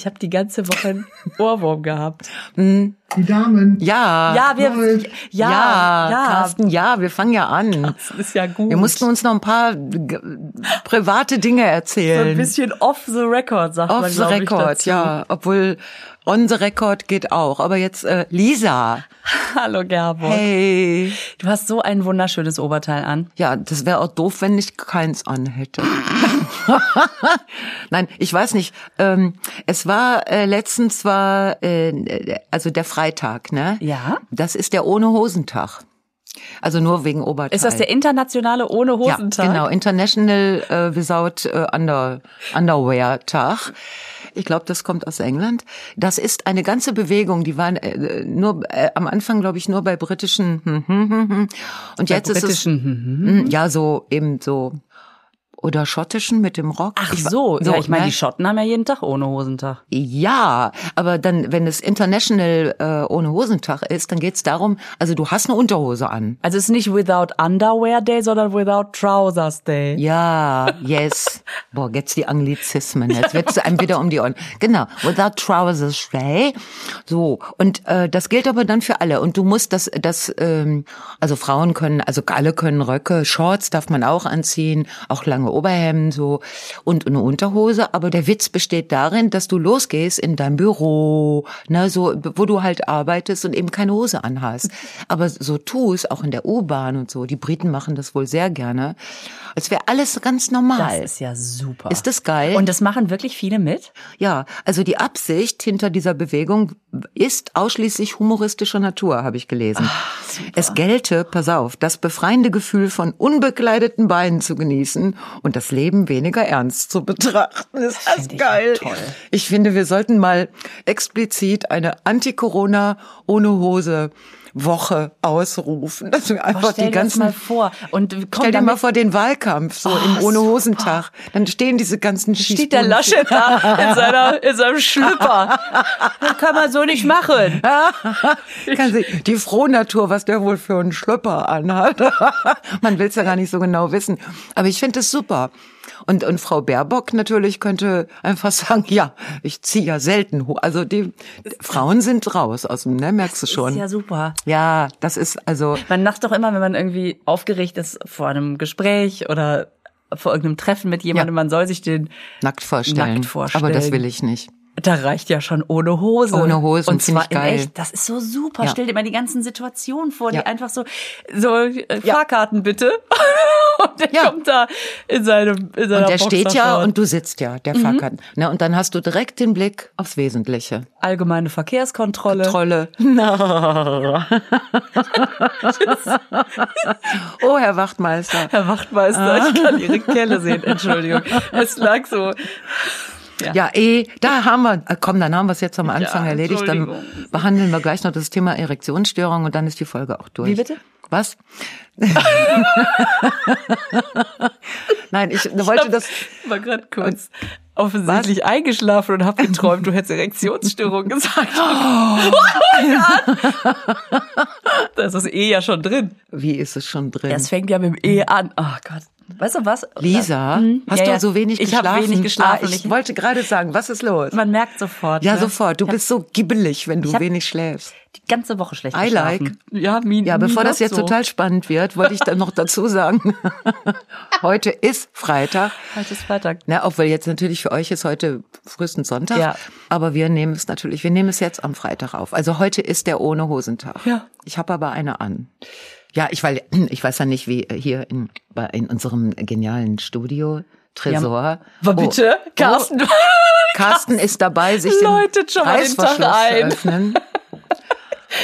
ich habe die ganze Woche einen Ohrwurm gehabt. Die Damen. Ja. Ja, wir, ja, ja, ja, Carsten, ja, wir fangen ja an. das ist ja gut. Wir mussten uns noch ein paar private Dinge so ein erzählen. bisschen off the record, sagt man, Off the record, ja. Obwohl on the record geht auch. Aber jetzt äh, Lisa. Hallo Gerburg. Hey. Du hast so ein wunderschönes Oberteil an. Ja, das wäre auch doof, wenn ich keins anhätte. Nein, ich weiß nicht. Ähm, es war äh, letztens war äh, also der Freitag, ne? Ja. Das ist der ohne Hosentag. Also nur wegen Oberteil. Ist das der internationale ohne Hosentag? Ja, genau, International äh, Without äh, Under, Underwear Tag. Ich glaube, das kommt aus England. Das ist eine ganze Bewegung, die waren äh, nur äh, am Anfang, glaube ich, nur bei britischen hm, hm, hm, und Bei jetzt ist es britischen, ja so eben so oder schottischen mit dem Rock. Ach Ich wa- so, ja, ich meine, ne? die Schotten haben ja jeden Tag ohne Hosentag. Ja, aber dann, wenn es International äh, ohne Hosentag ist, dann geht's darum, also du hast eine Unterhose an. Also es ist nicht Without Underwear Day, sondern Without Trousers Day. Ja, yes. Boah, jetzt die Anglizismen. Jetzt wird's einem wieder um die Ohren. Genau. Without trousers day. So. Und äh, das gilt aber dann für alle. Und du musst das, das, ähm, also Frauen können, also alle können Röcke, Shorts darf man auch anziehen, auch lange Oberhemden so und eine Unterhose. Aber der Witz besteht darin, dass du losgehst in dein Büro, ne, so, wo du halt arbeitest und eben keine Hose anhast. Aber so tust, auch in der U-Bahn und so. Die Briten machen das wohl sehr gerne. Als wäre alles ganz Das normal. ist ja super. Ist das geil? Und das machen wirklich viele mit? ja, also die Absicht hinter dieser Bewegung ist ausschließlich humoristischer Natur, habe ich gelesen. es gelte, pass auf, das befreiende Gefühl von unbekleideten Beinen zu genießen und das Leben weniger ernst zu betrachten. Ist das ich ja geil? toll. Ich finde, wir sollten mal explizit eine Anti-Corona ohne Hose Woche ausrufen, dass wir einfach Boah, stell die dir das ganzen mal vor. Und komm, Stell dir mal vor den Wahlkampf, so im Oh, ohne super. Hosentag. Dann stehen diese ganzen steht der Laschet da in, seiner, in seinem Schlüpper. Das kann man so nicht machen. Kann sie, die Frohnatur, was der wohl für einen Schlüpper anhat. Man will es ja gar nicht so genau wissen. Aber ich finde es super. Und, und Frau Baerbock natürlich könnte einfach sagen, ja, ich ziehe ja selten hoch. Also die Frauen sind raus aus dem, ne, merkst du schon. Ist ja super. Ja, das ist also, Man macht doch immer, wenn man irgendwie aufgeregt ist vor einem Gespräch oder vor irgendeinem Treffen mit jemandem, Ja. man soll sich den nackt vorstellen. Nackt vorstellen. Aber das will ich nicht. Da reicht ja schon ohne Hose. Ohne Hosen, Und zwar ich geil. in echt. Das ist so super. Ja. Stell dir mal die ganzen Situationen vor, Ja. die einfach so, so äh, Ja. Fahrkarten bitte. und der Ja. kommt da in seinem, in seiner Und der steht ja und du sitzt ja, der Fahrkarten. Ne, und dann hast du direkt den Blick aufs Wesentliche. allgemeine Verkehrskontrolle. Trolle. Na. oh, Herr Wachtmeister. Herr Wachtmeister, Ah. ich kann Ihre Kelle sehen, Entschuldigung. Es lag so. Ja, eh, da haben wir, äh, komm, dann haben wir es jetzt am Anfang Ja, erledigt. Dann behandeln wir gleich noch das Thema Erektionsstörung und dann ist die Folge auch durch. Wie bitte? Was? Nein, ich wollte das. war gerade kurz offensichtlich eingeschlafen und habe geträumt, du hättest Erektionsstörung gesagt. Oh, Gott. Das ist eh ja schon drin. Wie ist es schon drin? Es fängt ja mit dem E an. Oh Gott. Weißt du was? Lisa, Hm, hast ja, du ja. so wenig Ich geschlafen? wenig geschlafen. Ah, ich Ich- wollte gerade sagen, was ist los? Man merkt sofort. Ja, ne? sofort. Du Ich bist so gibbelig, wenn du wenig schläfst. die ganze Woche schlecht I like. geschlafen. Ja, mi, Ja, bevor das jetzt so. total spannend wird, wollte ich dann noch dazu sagen, heute ist Freitag. Heute ist Freitag. Na, weil jetzt natürlich für euch ist heute frühestens Sonntag. Ja. Aber wir nehmen es natürlich, wir nehmen es jetzt am Freitag auf. Also heute ist der ohne Hosentag. Ja. Ich habe aber eine an. Ja, ich, weil, ich weiß ja nicht, wie hier in, in unserem genialen Studio, Tresor. Aber bitte, Oh, Carsten. Oh, Carsten ist dabei, sich Läutet den Reißverschluss zu ein. öffnen.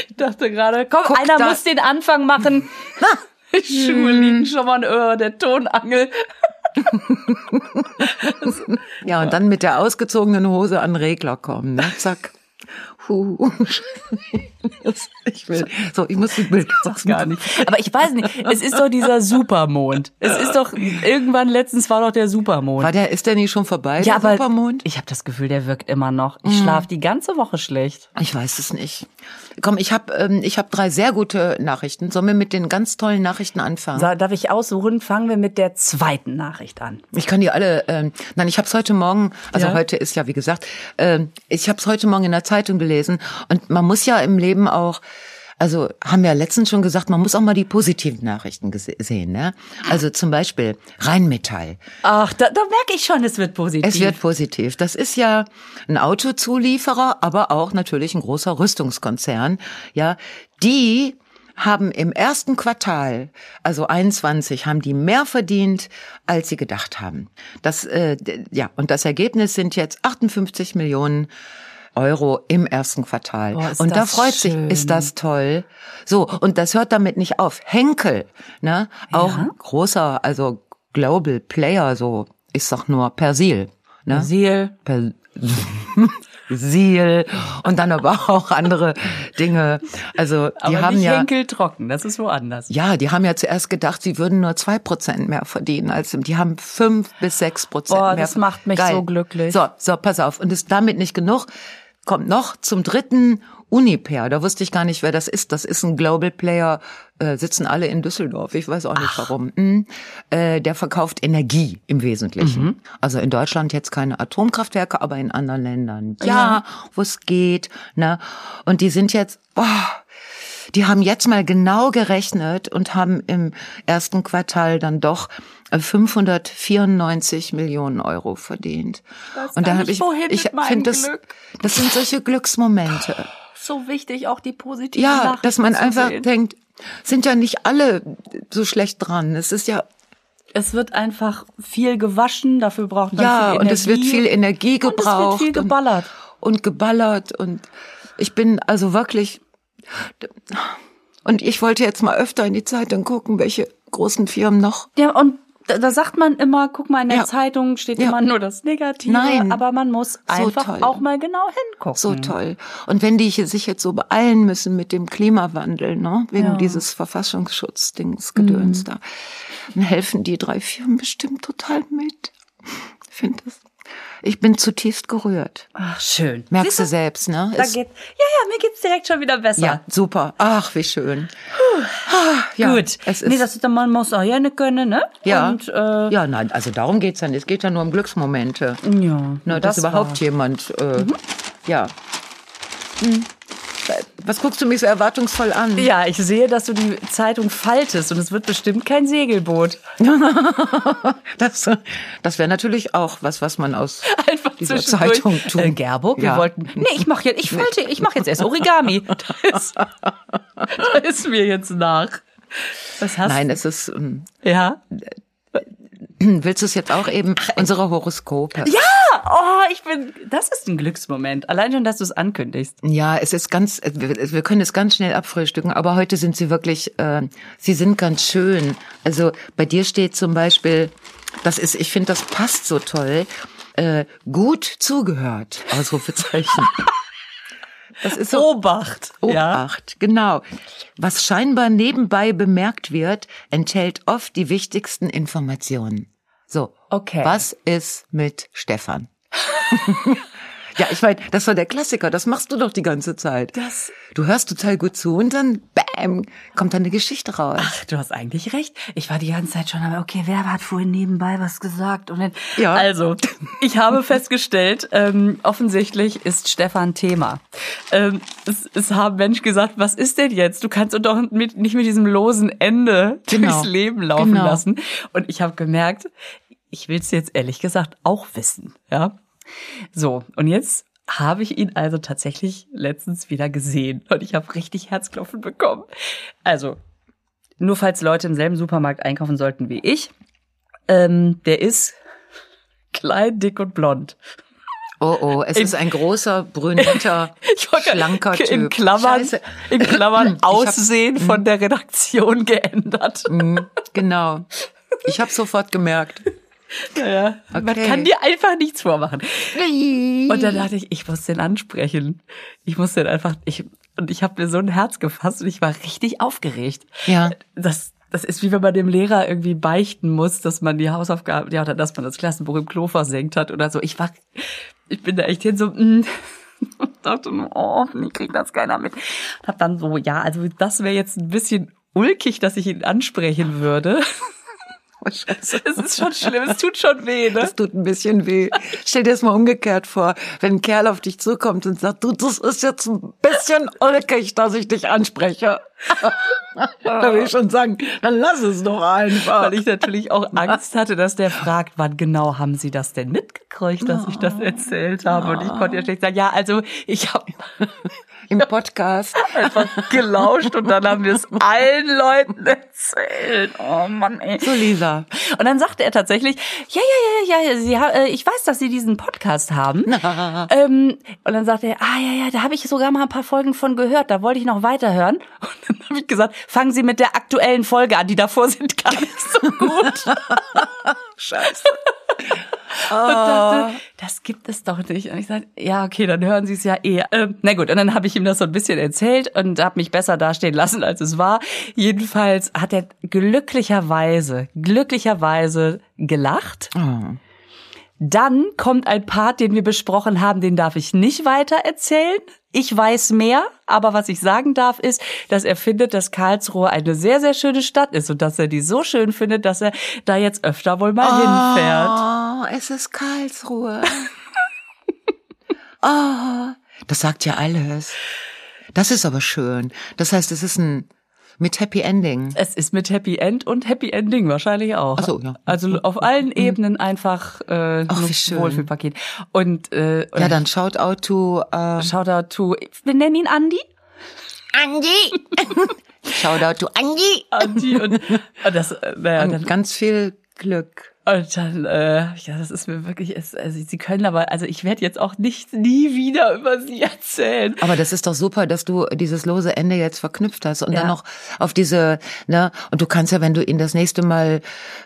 Ich dachte gerade, komm, Guck, einer da- muss den Anfang machen. Die Schuhe liegen schon mal über der Tonangel. Ja, und dann mit der ausgezogenen Hose an den Regler kommen, ne? Zack. Huh. Ich will, so, ich muss die Bilder gar nicht. Aber ich weiß nicht, es ist doch dieser Supermond. Es ist doch, irgendwann letztens war doch der Supermond. War der, ist der nicht schon vorbei, ja, der aber Supermond? ich habe das Gefühl, der wirkt immer noch. Ich schlafe die ganze Woche schlecht. Ich weiß es nicht. Komm, ich habe ähm, ich hab drei sehr gute Nachrichten. Sollen wir mit den ganz tollen Nachrichten anfangen? So, darf ich aussuchen? Fangen wir mit der zweiten Nachricht an. Ich kann die alle. Ähm, nein, ich habe es heute Morgen. Also Ja? heute ist ja wie gesagt. Ähm, ich habe es heute Morgen in der Zeitung gelesen. Und man muss ja im Leben auch. Also haben wir ja letztens schon gesagt, man muss auch mal die positiven Nachrichten sehen. Ne? Also zum Beispiel Rheinmetall. Ach, da, da merke ich schon, es wird positiv. Es wird positiv. Das ist ja ein Autozulieferer, aber auch natürlich ein großer Rüstungskonzern. Ja, die haben im ersten Quartal, also 21, haben die mehr verdient, als sie gedacht haben. Das, äh, ja, und das Ergebnis sind jetzt 58 Millionen Euro im ersten Quartal. Boah, und da freut sich, schön. ist das toll. So, und das hört damit nicht auf. Henkel, ne, auch Ja. großer, also Global Player, so ist doch nur Persil, ne? Seal. Per Persil und dann aber auch andere Dinge. Also die Aber haben nicht ja Henkel trocken, das ist woanders. ja, die haben ja zuerst gedacht, sie würden nur zwei Prozent mehr verdienen als die haben fünf bis sechs Prozent mehr. das macht mich so glücklich. So, so, pass auf. Und ist damit nicht genug. Kommt noch zum dritten Uniper. Da wusste ich gar nicht, wer das ist. Das ist ein Global Player. Äh, sitzen alle in Düsseldorf. Ich weiß auch nicht warum. Hm. Äh, der verkauft Energie im Wesentlichen. Mhm. Also in Deutschland jetzt keine Atomkraftwerke, aber in anderen Ländern ja, wo es geht. Ne? Und die sind jetzt, boah, die haben jetzt mal genau gerechnet und haben im ersten Quartal dann doch 594 Millionen Euro verdient. weiß und da habe ich, ich finde das, Glück. das sind solche Glücksmomente. So wichtig, auch die positiven Ja, Nachrichten dass man einfach sehen. denkt, sind ja nicht alle so schlecht dran. Es ist ja, Es wird einfach viel gewaschen, dafür braucht man ja, viel und es wird Energie. viel Energie Und es wird gebraucht. viel geballert. Und, und geballert und ich bin also wirklich, und ich wollte jetzt mal öfter in die Zeitung gucken, welche großen Firmen noch Ja, und da, da sagt man immer, guck mal, in der Ja. Zeitung steht Ja. immer nur das Negative, Nein. aber man muss einfach toll. auch mal genau hingucken. So toll. Und wenn die sich jetzt so beeilen müssen mit dem Klimawandel, ne, wegen Ja. Mhm. dieses Verfassungsschutzdings, Gedöns da, dann helfen die drei Firmen bestimmt total mit. Ich finde das. Ich bin zutiefst gerührt. Ach, schön. Merkst du selbst, ne? Da geht, ja, ja, mir geht's direkt schon wieder besser. ja, super. Ach, wie schön. Ah, ja, Gut. Es ist, nee, das ist, man muss auch nicht können, ne? ja, Und, äh, ja, nein, also darum geht's ja nicht. Es geht ja nur um Glücksmomente. ja. Ne, dass das überhaupt war- jemand, äh, ja. Hm. Was guckst du mich so erwartungsvoll an? Ja, ich sehe, dass du die Zeitung faltest und es wird bestimmt kein Segelboot. Das, das wäre natürlich auch was, was man aus Einfach dieser. Zeitung tun. Äh, Gerburg, wir Ja. wollten. Nee, ich mache jetzt, ich falte, ich mache jetzt erst Origami. Da ist, da ist mir jetzt nach. Was hast Nein, es ist. ähm, du? Ja. Willst du es jetzt auch eben unsere Horoskope? Ja, oh, ich bin. Das ist ein Glücksmoment. Allein schon, dass du es ankündigst. Ja, es ist ganz. Wir können es ganz schnell abfrühstücken, aber heute sind sie wirklich. Äh, sie sind ganz schön. Also bei dir steht zum Beispiel, das ist. Ich finde, das passt so toll. Äh, gut zugehört. Ausrufezeichen. Das ist so. Obacht. Ja. Obacht, genau. Was scheinbar nebenbei bemerkt wird, enthält oft die wichtigsten Informationen. So, Okay. was ist mit Stefan? ja, ich meine, das war der Klassiker, das machst du doch die ganze Zeit. Das- Du hörst total gut zu und dann, bam, kommt dann eine Geschichte raus. Ach, du hast eigentlich recht. Ich war die ganze Zeit schon, aber okay, wer hat vorhin nebenbei was gesagt? Und dann, Ja. Also, ich habe festgestellt, ähm, offensichtlich ist Stefan Thema. Ähm, es, es haben Menschen gesagt, was ist denn jetzt? Du kannst doch mit, nicht mit diesem losen Ende Genau. durchs Leben laufen Genau. lassen. Und ich habe gemerkt, ich will es jetzt ehrlich gesagt auch wissen. Ja. So, und jetzt habe ich ihn also tatsächlich letztens wieder gesehen und ich habe richtig Herzklopfen bekommen. Also, nur falls Leute im selben Supermarkt einkaufen sollten wie ich, ähm, der ist klein, dick und blond. Oh, oh, es ist ein großer, brünetter, schlanker Typ. in Klammern, Scheiße. in Klammern Ich hab- Aussehen von der Redaktion geändert. Mm, genau. Ich habe sofort gemerkt. Naja, man Okay. kann dir einfach nichts vormachen. Und dann dachte ich, ich muss den ansprechen. Ich muss den einfach, ich, und ich habe mir so ein Herz gefasst und ich war richtig aufgeregt. Ja. Das, das ist wie wenn man dem Lehrer irgendwie beichten muss, dass man die Hausaufgaben, ja, oder dass man das Klassenbuch im Klo versenkt hat oder so. Ich war, ich bin da echt hin so, mm, und dachte nur, oh, hoffentlich kriegt das keiner mit. Und hab dann so, ja, also das wäre jetzt ein bisschen ulkig, dass ich ihn ansprechen würde. Oh, Scheiße. Es ist schon schlimm, es tut schon weh, ne? Das tut ein bisschen weh. Stell dir das mal umgekehrt vor, wenn ein Kerl auf dich zukommt und sagt, du, das ist jetzt ein bisschen ulkig, dass ich dich anspreche. da will ich schon sagen, dann lass es doch einfach. Weil ich natürlich auch Angst hatte, dass der fragt, wann genau haben Sie das denn mitgekriegt, dass ich das erzählt habe. Und ich konnte ja schlecht sagen, ja, also ich habe Im Podcast. einfach gelauscht und dann haben wir es allen Leuten erzählt. Oh Mann, ey. So, Lisa. Und dann sagte er tatsächlich, ja, ja, ja, ja, Sie, äh, ich weiß, dass Sie diesen Podcast haben. ähm, und dann sagte er, ah ja, ja, da habe ich sogar mal ein paar Folgen von gehört, da wollte ich noch weiterhören. Und dann habe ich gesagt, fangen Sie mit der aktuellen Folge an, die davor sind gar nicht so gut. Scheiße. Und dachte, das gibt es doch nicht. Und ich sagte, ja, okay, dann hören Sie es ja eh. Ähm, na gut, und dann habe ich ihm das so ein bisschen erzählt und habe mich besser dastehen lassen, als es war. Jedenfalls hat er glücklicherweise, glücklicherweise gelacht. Dann kommt ein Part, den wir besprochen haben, den darf ich nicht weiter erzählen. Ich weiß mehr, aber was ich sagen darf, ist, dass er findet, dass Karlsruhe eine sehr, sehr schöne Stadt ist und dass er die so schön findet, dass er da jetzt öfter wohl mal hinfährt. Oh, es ist Karlsruhe. oh, das sagt ja alles. Das ist aber schön. Das heißt, es ist ein mit Happy Ending. Es ist mit Happy End und Happy Ending wahrscheinlich auch. Ach so, ja. Also auf allen Ebenen einfach äh, Ach, schön. Wohlfühlpaket. Und äh, Ja, dann shout out to äh, Shoutout to, wir nennen ihn Andi. Andi. shout out to Andi. Andi und, und das, äh, naja, dann, Und ganz viel Glück. Und dann, äh, ja, das ist mir wirklich, es, also sie können aber, also ich werde jetzt auch nicht nie wieder über sie erzählen. Aber das ist doch super, dass du dieses lose Ende jetzt verknüpft hast und Ja. dann noch auf diese, ne, und du kannst ja, wenn du ihn das nächste Mal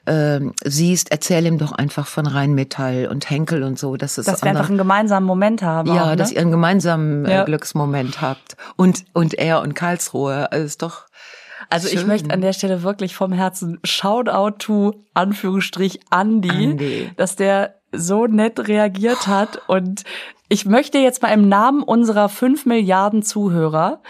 ähm, siehst, erzähl ihm doch einfach von Rheinmetall und Henkel und so, dass es Dass wir einfach einen gemeinsamen Moment haben. ja, auch, ne? dass ihr einen gemeinsamen Ja. äh, Glücksmoment habt und und er und Karlsruhe, also ist doch Also ich Schön. möchte an der Stelle wirklich vom Herzen Shoutout to Anführungsstrich Andi, Andi. dass der so nett reagiert hat und ich möchte jetzt mal im Namen unserer fünf Milliarden Zuhörer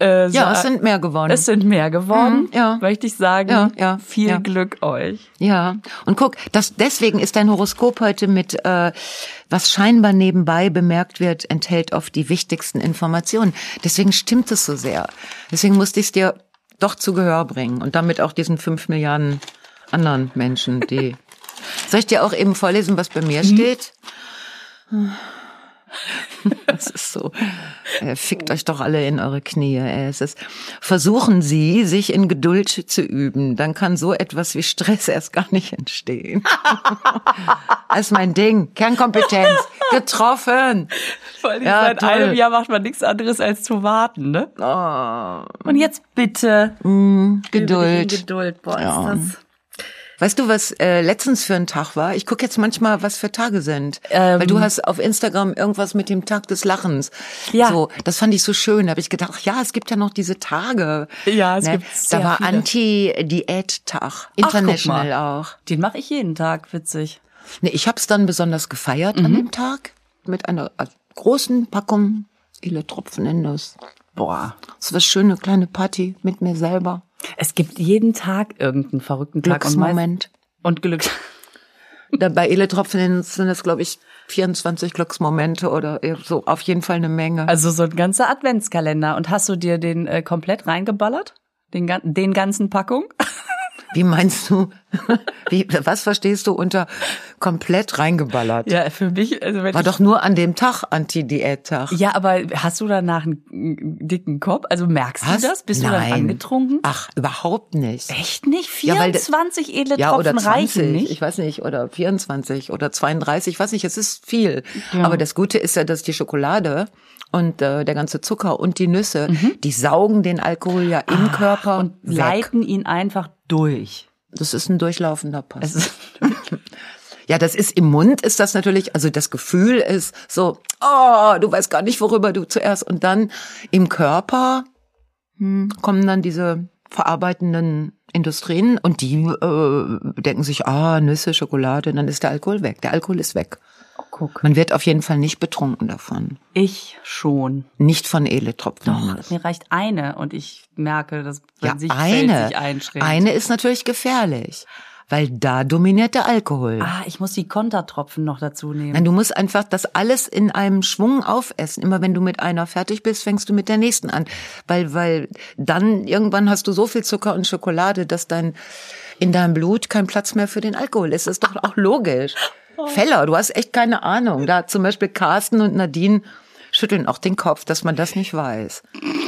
äh, ja, es sind mehr geworden. es sind mehr geworden, Mhm, ja. möchte ich sagen. Ja, ja, Viel ja. Glück euch. Ja, und guck, das, deswegen ist dein Horoskop heute mit, äh, was scheinbar nebenbei bemerkt wird, enthält oft die wichtigsten Informationen. Deswegen stimmt es so sehr. Deswegen musste ich es dir doch zu Gehör bringen und damit auch diesen fünf Milliarden anderen Menschen, die... Soll ich dir auch eben vorlesen, was bei mir steht? Das ist so. Äh, fickt euch doch alle in eure Knie. Ey. Es ist, versuchen Sie, sich in Geduld zu üben. Dann kann so etwas wie Stress erst gar nicht entstehen. Das ist mein Ding. Kernkompetenz. Getroffen. Vor allem Ja, seit toll. einem Jahr macht man nichts anderes als zu warten, ne? Oh, Und jetzt bitte Geduld. Geduld, boah, Ja. ist das. Weißt du, was äh, letztens für ein Tag war? Ich gucke jetzt manchmal, was für Tage sind. Ähm. Weil du hast auf Instagram irgendwas mit dem Tag des Lachens. Ja. So, das fand ich so schön. Da habe ich gedacht, ach ja, es gibt ja noch diese Tage. Ne? Ja, es gibt sehr Da war. Anti-Diät-Tag. Ach, International mal. auch. Den mache ich jeden Tag, witzig. Nee, ich habe es dann besonders gefeiert Mhm. an dem Tag mit einer äh, großen Packung Ile Tropfen in Nuss. Boah. Das war schöne kleine Party mit mir selber. Es gibt jeden Tag irgendeinen verrückten Tag und, Glücksmoment. und Glück. Da bei Ile Tropfen in Nuss sind es, glaube ich, 24 Glücksmomente oder so. Auf jeden Fall eine Menge. Also so ein ganzer Adventskalender. Und hast du dir den äh, komplett reingeballert? Den, den ganzen Packung? Wie meinst du? Wie, was verstehst du unter komplett reingeballert? Ja, für mich, also wenn War doch nur an dem Tag Anti-Diät-Tag. Ja, aber hast du danach einen, dicken Kopf? Also merkst Was? du das? Bist du Nein. dann angetrunken? Ach, überhaupt nicht. Echt nicht? Ja, weil 24 edle Ja, Tropfen oder 20, reichen nicht? ich weiß nicht, oder 24 oder 32, ich weiß nicht, es ist viel. Aber das Gute ist ja, dass die Schokolade und äh, der ganze Zucker und die Nüsse, die saugen den Alkohol ja im Körper und weg. leiten ihn einfach durch. Das ist ein durchlaufender Pass. Ja, das ist im Mund ist das natürlich, also das Gefühl ist so, oh, du weißt gar nicht, worüber du zuerst. Und dann im Körper hm, kommen dann diese verarbeitenden Industrien und die äh, denken sich, ah, Nüsse, Schokolade, dann ist der Alkohol weg. Der Alkohol ist weg. Oh, guck. Man wird auf jeden Fall nicht betrunken davon. Ich schon. Nicht von Eletropfen. Doch, mir reicht eine und ich merke, dass wenn Ja, sich eine. Sich einschränkt. Eine ist natürlich gefährlich, weil da dominiert der Alkohol. Ah, ich muss die Kontertropfen noch dazu nehmen. Nein, du musst einfach das alles in einem Schwung aufessen. Immer wenn du mit einer fertig bist, fängst du mit der nächsten an. Weil, weil dann irgendwann hast du so viel Zucker und Schokolade, dass dein, in deinem Blut kein Platz mehr für den Alkohol ist. Das ist doch auch logisch. Feller, du hast echt keine Ahnung. Da zum Beispiel Carsten und Nadine schütteln auch den Kopf, dass man das nicht weiß.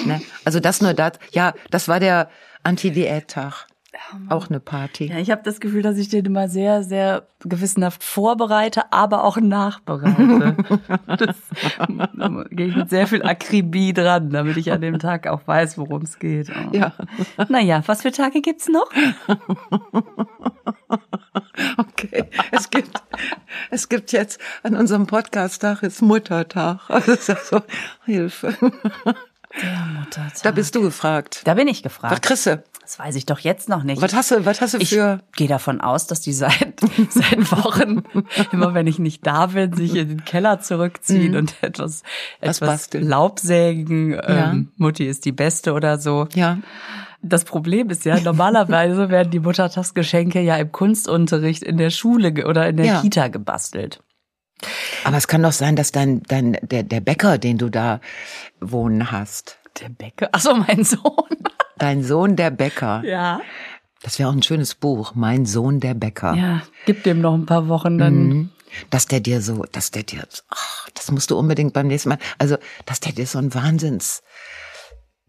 Ne? Also das nur das, ja, das war der Anti-Diät-Tag. Auch eine Party. Ja, ich habe das Gefühl, dass ich den immer sehr, sehr gewissenhaft vorbereite, aber auch nachbereite. das, da gehe ich mit sehr viel Akribie dran, damit ich an dem Tag auch weiß, worum es geht. Oh. Ja. Naja, was für Tage gibt's noch? Okay, es gibt, es gibt jetzt an unserem Podcast-Tag ist Muttertag. Also ist ja so, Hilfe. Der Muttertag. Da bist du gefragt. Da bin ich Was gefragt. kriegst du? Das weiß ich doch jetzt noch nicht. Was hast du, was hast du Ich für, gehe davon aus, dass die seit, seit Wochen, immer wenn ich nicht da bin, sich in den Keller zurückziehen und etwas, Mhm. Was etwas basteln. Laubsägen. Ja. Ähm, Mutti ist die Beste oder so. ja, Das Problem ist ja, normalerweise werden die Muttertagsgeschenke ja im Kunstunterricht in der Schule oder in der Ja. Kita gebastelt. Aber es kann doch sein, dass dein, dein, der, der Bäcker, den du da wohnen hast, Der Bäcker, ach so, mein Sohn. dein Sohn der Bäcker, Ja. das wäre auch ein schönes Buch, Mein Sohn der Bäcker. Ja, gib dem noch ein paar Wochen, dann Mhm. Dass der dir so, dass der dir, ach, das musst du unbedingt beim nächsten Mal, also, dass der dir so ein Wahnsinns,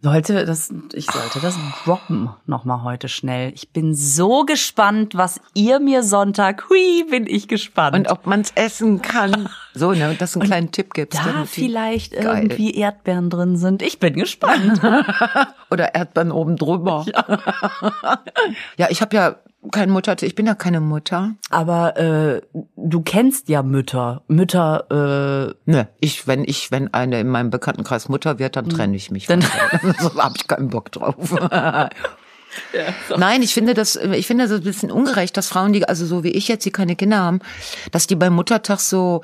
Sollte das, ich sollte das droppen nochmal heute schnell. Ich bin so gespannt, was ihr mir Sonntag, hui, bin ich gespannt. und ob man's essen kann. So, ne, dass du einen kleinen Tipp gibst. da vielleicht Geil. irgendwie Erdbeeren drin sind. Ich bin gespannt. Oder Erdbeeren oben drüber. Ja, ich habe ja keine Mutter, ich bin ja keine Mutter. Aber äh, du kennst ja Mütter. Mütter, äh, Ne, ich, wenn ich, wenn eine in meinem Bekanntenkreis Mutter wird, dann trenne ich mich. Dann- so habe ich keinen Bock drauf. Nein, ich finde das, ich finde das ein bisschen ungerecht, dass Frauen, die, also so wie ich jetzt, die keine Kinder haben, dass die beim Muttertag so,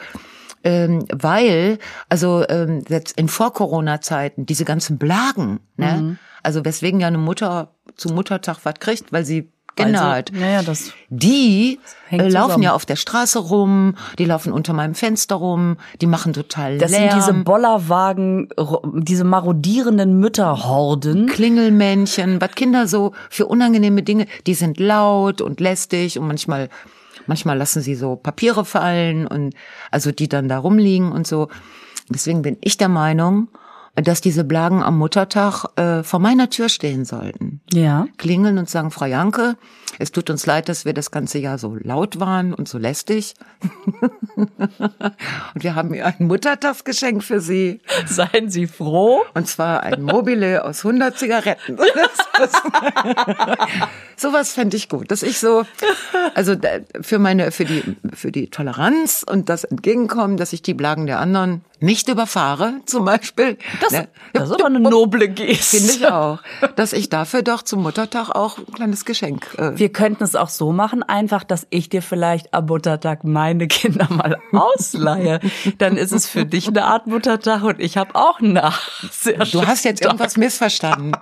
ähm, weil, also ähm, jetzt in Vor-Corona-Zeiten, diese ganzen Blagen, ne? Mhm. Also weswegen ja eine Mutter zu Muttertag was kriegt, weil sie Kinder also, naja, das Die äh, laufen zusammen. ja auf der Straße rum, die laufen unter meinem Fenster rum, die machen total Das Lärm. sind diese Bollerwagen, diese marodierenden Mütterhorden. Klingelmännchen, was Kinder so für unangenehme Dinge, die sind laut und lästig und manchmal, manchmal lassen sie so Papiere fallen und also die dann da rumliegen und so. Deswegen bin ich der Meinung, dass diese Blagen am Muttertag äh, vor meiner Tür stehen sollten. Ja. Klingeln und sagen, Frau Janke, es tut uns leid, dass wir das ganze Jahr so laut waren und so lästig. und wir haben hier ein Muttertagsgeschenk für Sie. Seien Sie froh. Und zwar ein Mobile aus 100 Zigaretten. Sowas fände ich gut, dass ich so, also für meine, für die, für die Toleranz und das Entgegenkommen, dass ich die Blagen der anderen nicht überfahre, zum Beispiel. Das, Ne? das ist aber eine noble Geste. Finde ich auch. Dass ich dafür doch zum Muttertag auch ein kleines Geschenk. Äh, Wir könnten es auch so machen, einfach, dass ich dir vielleicht am Muttertag meine Kinder mal ausleihe. Dann ist es für dich eine Art Muttertag und ich habe auch eine Art. Sehr du hast jetzt irgendwas missverstanden,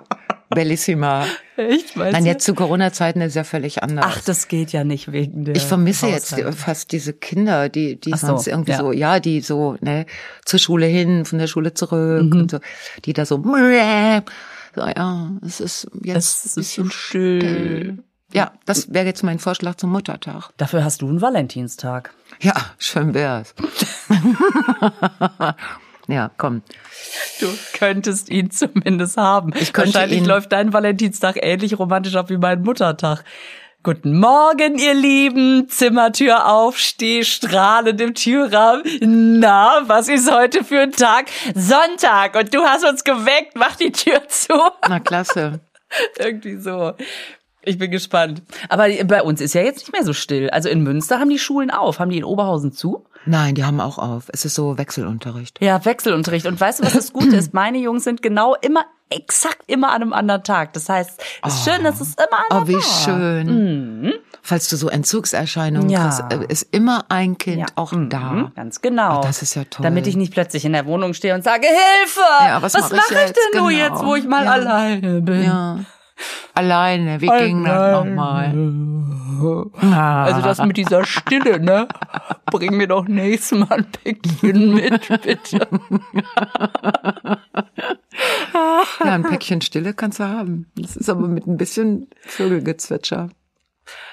Bellissima. Echt, meinst Nein, jetzt zu Corona-Zeiten ist ja völlig anders. Ach, das geht ja nicht wegen der. Ich vermisse jetzt Haushalt. fast diese Kinder, die, die so, sonst irgendwie ja. so, ja, die so, ne, zur Schule hin, von der Schule zurück Mhm. und so, die da so, so ja, es ist jetzt Es ist so still. Ja, das wäre jetzt mein Vorschlag zum Muttertag. Dafür hast du einen Valentinstag. Ja, schön wär's. ja, komm. Du könntest ihn zumindest haben. Ich könnte Wahrscheinlich ihn- läuft dein Valentinstag ähnlich romantisch ab wie mein Muttertag. Guten Morgen, ihr Lieben. Zimmertür auf, steh strahlend im Türrahmen. Na, was ist heute für ein Tag? Sonntag. Und du hast uns geweckt. Mach die Tür zu. Na, klasse. Irgendwie so. Ich bin gespannt. Aber bei uns ist ja jetzt nicht mehr so still. Also in Münster haben die Schulen auf. Haben die in Oberhausen zu? Nein, die haben auch auf. Es ist so Wechselunterricht. Ja, Wechselunterricht. Und weißt du, was das Gute ist? Meine Jungs sind genau immer, exakt immer an einem anderen Tag. Das heißt, es ist schön, dass es immer an Oh, wie schön. Falls du so Entzugserscheinungen Ja. kriegst, äh, ist immer ein Kind Ja. auch Mhm, da. Ganz genau. Oh, das ist ja toll. Damit ich nicht plötzlich in der Wohnung stehe und sage, Hilfe! Ja, was mach ich mache ich jetzt? denn nur Genau. jetzt, wo ich mal alleine bin? Ja. Alleine, wie ging das nochmal? Also das mit dieser Stille, ne? Bring mir doch nächstes Mal ein Päckchen mit, bitte. Ja, ein Päckchen Stille kannst du haben. Das ist aber mit ein bisschen Vögelgezwitscher.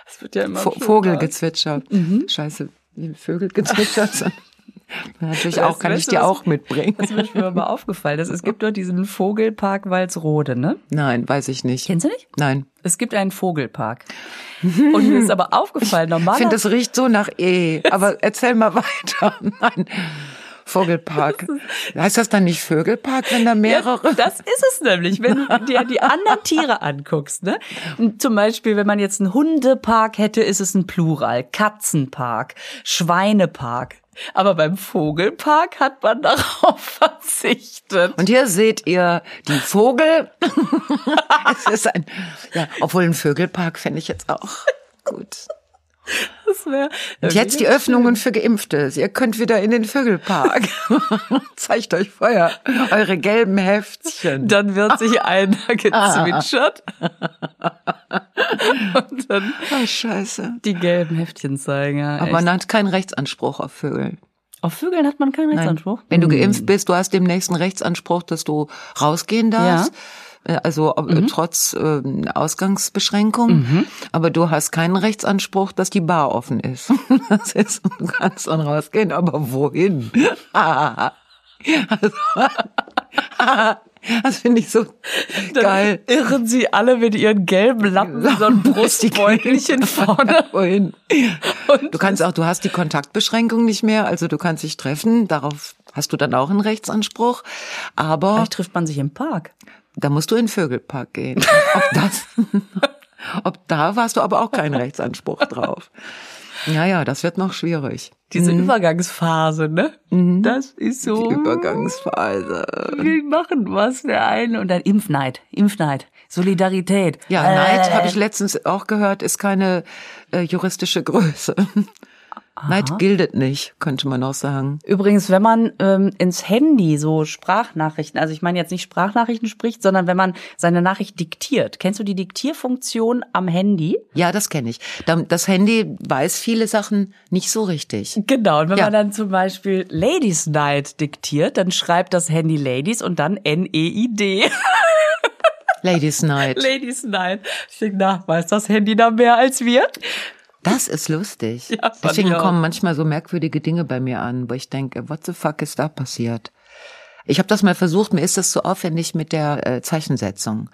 Das wird ja immer Vo. Vogelgezwitscher. Scheiße, wie Vögelgezwitscher sind. Natürlich auch, kann ich dir was- auch mitbringen. Das ist mir mal aufgefallen. dass Es gibt dort diesen Vogelpark Walsrode, ne? Nein, weiß ich nicht. Kennst du nicht? Nein. Es gibt einen Vogelpark. Und mir ist aber aufgefallen, Ich normalerweise. finde, das riecht so nach E. Aber erzähl mal weiter. Nein. Vogelpark. Heißt das dann nicht Vögelpark, wenn da mehrere? Ja, das ist es nämlich, wenn du dir die anderen Tiere anguckst. Ne? Zum Beispiel, wenn man jetzt einen Hundepark hätte, ist es ein Plural. Katzenpark, Schweinepark. Aber beim Vogelpark hat man darauf verzichtet. Und hier seht ihr die Vogel. es ist ein, ja, obwohl ein Vögelpark fände ich jetzt auch gut. Und jetzt die Öffnungen für Geimpfte. Ihr könnt wieder in den Vögelpark. Zeigt euch vorher eure gelben Heftchen. Dann wird sich einer gezwitschert. Und dann Oh, scheiße. die gelben Heftchen zeigen. Ja, Aber echt. man hat keinen Rechtsanspruch auf Vögel. Auf Vögeln hat man keinen Nein. Rechtsanspruch. Wenn du geimpft bist, du hast dem nächsten Rechtsanspruch, dass du rausgehen darfst. Äh, Also ob- Mhm. trotz ähm, Ausgangsbeschränkung. Aber du hast keinen Rechtsanspruch, dass die Bar offen ist. Das ist, du kannst dann rausgehen, aber wohin? also, das finde ich so geil. Irren sie alle mit ihren gelben Lappen so ein Brustbeutelchen vorne. Und Du kannst auch, du hast die Kontaktbeschränkung nicht mehr, also du kannst dich treffen, darauf hast du dann auch einen Rechtsanspruch. Aber Vielleicht trifft man sich im Park. Da musst du in den Vögelpark gehen. Ob das, ob da warst du aber auch keinen Rechtsanspruch drauf. Ja, ja, das wird noch schwierig. Diese Übergangsphase, ne? Das ist so. Die Übergangsphase. Wir machen was der eine und dann Impfneid, Impfneid, Solidarität. Ja, Äh, Neid, habe ich letztens auch gehört, ist keine äh, juristische Größe. Neid gilt nicht, könnte man auch sagen. Übrigens, wenn man ähm, ins Handy so Sprachnachrichten, also ich meine jetzt nicht Sprachnachrichten spricht, sondern wenn man seine Nachricht diktiert. Kennst du die Diktierfunktion am Handy? Ja, das kenne ich. Da- Das Handy weiß viele Sachen nicht so richtig. Genau, und wenn Ja. man dann zum Beispiel Ladies Night diktiert, dann schreibt das Handy Ladies und dann N-E-I-D. Ladies Night. Ladies Night. Ich denke, na, weiß das Handy da mehr als wir? Das ist lustig. Ja, Deswegen kommen manchmal so merkwürdige Dinge bei mir an, wo ich denke, what the fuck ist da passiert? Ich habe das mal versucht, mir ist das zu aufwendig mit der äh, Zeichensetzung.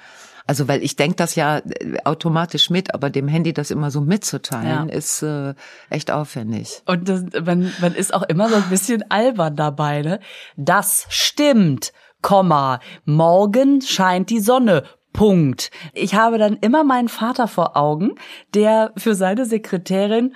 Also weil ich denke das ja äh, automatisch mit, aber dem Handy das immer so mitzuteilen, Ja. ist äh, echt aufwendig. Und das, man, man ist auch immer so ein bisschen albern dabei, ne? Das stimmt, Komma, morgen scheint die Sonne. Punkt. Ich habe dann immer meinen Vater vor Augen, der für seine Sekretärin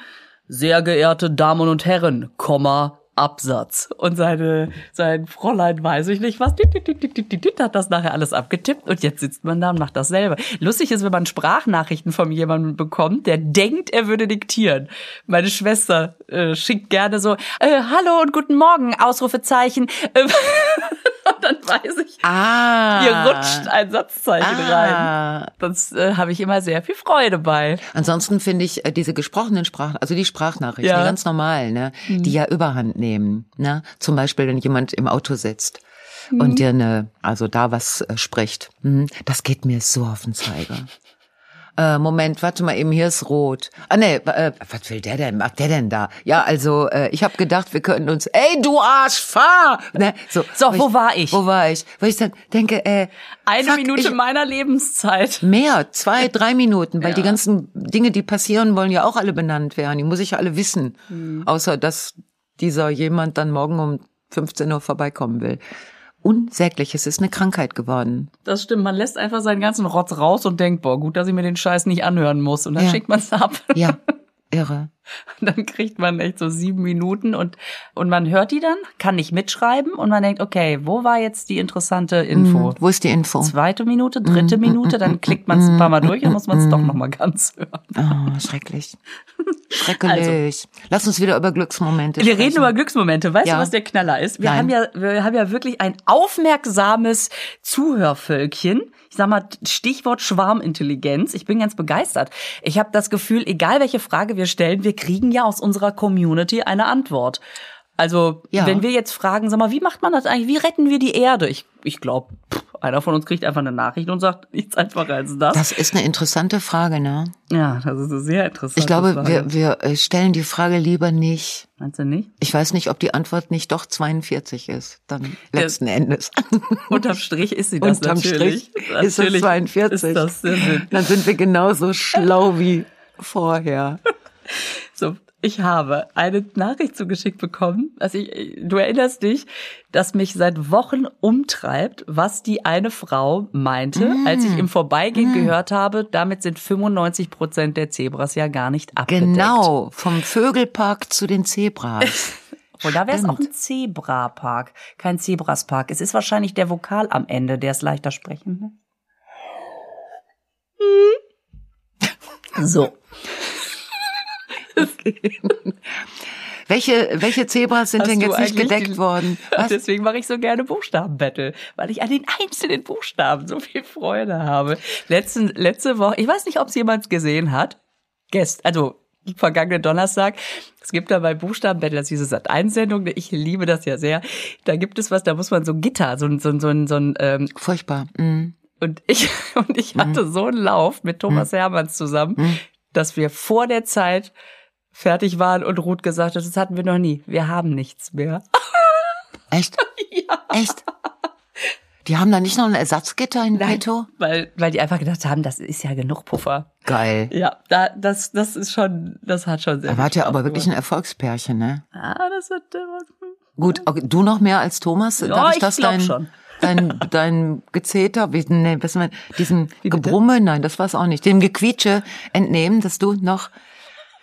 sehr geehrte Damen und Herren, Komma, Absatz. Und seine, sein Fräulein weiß ich nicht was, dit, dit, dit, hat das nachher alles abgetippt und jetzt sitzt man da und macht das selber. Lustig ist, wenn man Sprachnachrichten von jemandem bekommt, der denkt, er würde diktieren. Meine Schwester äh, schickt gerne so, äh, hallo und guten Morgen, Ausrufezeichen. Ähm, und dann weiß ich, Ah. hier rutscht ein Satzzeichen rein. Ah. Das äh, habe ich immer sehr viel Freude bei. Ansonsten finde ich äh, diese gesprochenen Sprachen, also die Sprachnachrichten, Ja. die ganz normal, ne, die ja Überhand nehmen. Ne? Zum Beispiel, wenn jemand im Auto sitzt und dir ne, also da was äh, spricht. Mhm. Das geht mir so auf den Zeiger. Äh, Moment, warte mal eben, hier ist rot. Ah nee, äh, was will der denn? Macht der denn da? Ja, also äh, ich habe gedacht, wir könnten uns, ey du Arsch, fahr! Ne, so, So, wo war ich? Wo war ich? Wo ich dann denke, äh, Eine fuck, Minute ich, meiner Lebenszeit. Mehr, zwei, drei Minuten, weil die ganzen Dinge, die passieren, wollen ja auch alle benannt werden. Die muss ich ja alle wissen. Mhm. Außer, dass dieser jemand dann morgen um 15 Uhr vorbeikommen will. Unsäglich. Es ist eine Krankheit geworden. Das stimmt. Man lässt einfach seinen ganzen Rotz raus und denkt, boah, gut, dass ich mir den Scheiß nicht anhören muss. Und dann Ja. schickt man es ab. Ja, irre. Und dann kriegt man echt so sieben Minuten und, und man hört die dann, kann nicht mitschreiben und man denkt, okay, wo war jetzt die interessante Info? Mhm. Wo ist die Info? Zweite Minute, dritte Minute, dann klickt man es ein paar Mal durch und muss man es doch nochmal ganz hören. Oh, schrecklich. Schrecklich. Lass uns wieder über Glücksmomente Wir sprechen. reden über Glücksmomente. Weißt Ja. du, was der Knaller ist? Wir Nein. haben ja, wir haben ja wirklich ein aufmerksames Zuhörvölkchen. Ich sag mal, Stichwort Schwarmintelligenz. Ich bin ganz begeistert. Ich habe das Gefühl, egal welche Frage wir stellen, wir kriegen ja aus unserer Community eine Antwort. Also, Ja. wenn wir jetzt fragen, sag mal, wie macht man das eigentlich? Wie retten wir die Erde? Ich, ich glaube, einer von uns kriegt einfach eine Nachricht und sagt nichts einfacher als das. Das ist eine interessante Frage, ne? ja, das ist eine sehr interessante Ich glaube, Frage. wir, wir äh, stellen die Frage lieber nicht. Meinst du nicht? Ich weiß nicht, ob die Antwort nicht doch 42 ist, dann letzten Endes. Unterm Strich ist sie das Unterm natürlich. Strich ist es Natürlich 42. Ist das. Dann sind wir genauso schlau wie vorher. Ich habe eine Nachricht zugeschickt bekommen, also ich, du erinnerst dich, dass mich seit Wochen umtreibt, was die eine Frau meinte, als ich im Vorbeigehen gehört habe, damit sind 95 Prozent der Zebras ja gar nicht abgedeckt. Genau, vom Vögelpark zu den Zebras. Und da wäre es auch ein Zebrapark, kein Zebraspark. Es ist wahrscheinlich der Vokal am Ende, der es leichter sprechen. lässt. So. Welche, welche Zebras sind Hast denn jetzt nicht gedeckt die- worden? Was? Deswegen mache ich so gerne Buchstabenbattle, weil ich an den einzelnen Buchstaben so viel Freude habe. Letzten, letzte Woche, ich weiß nicht, ob es jemand gesehen hat, gest, also vergangenen Donnerstag, es gibt da bei Buchstabenbattle, das ist diese Sat1-Sendung, ich liebe das ja sehr, da gibt es was, da muss man so ein Gitter, so ein, so ein, so ein, so ein ähm, Furchtbar. Mm. und ich, und ich hatte so einen Lauf mit Thomas Hermanns zusammen, dass wir vor der Zeit fertig waren und Ruth gesagt hat, das hatten wir noch nie. Wir haben nichts mehr. Echt? Echt? Die haben da nicht noch ein Ersatzgitter in petto? Weil, weil die einfach gedacht haben, das ist ja genug Puffer. Geil. Ja, da, das, das ist schon, das hat schon sehr. Da wart ihr Spaß aber wirklich ein. Erfolgspärchen, ne? Ah, das hat, äh, Gut, okay, du noch mehr als Thomas? Ja, Darf ich ich das dein, schon. dein, dein Gezeter, wie, nee, was man, diesem? Gebrumme, nein, das war's auch nicht, dem Gequietsche entnehmen, dass du noch,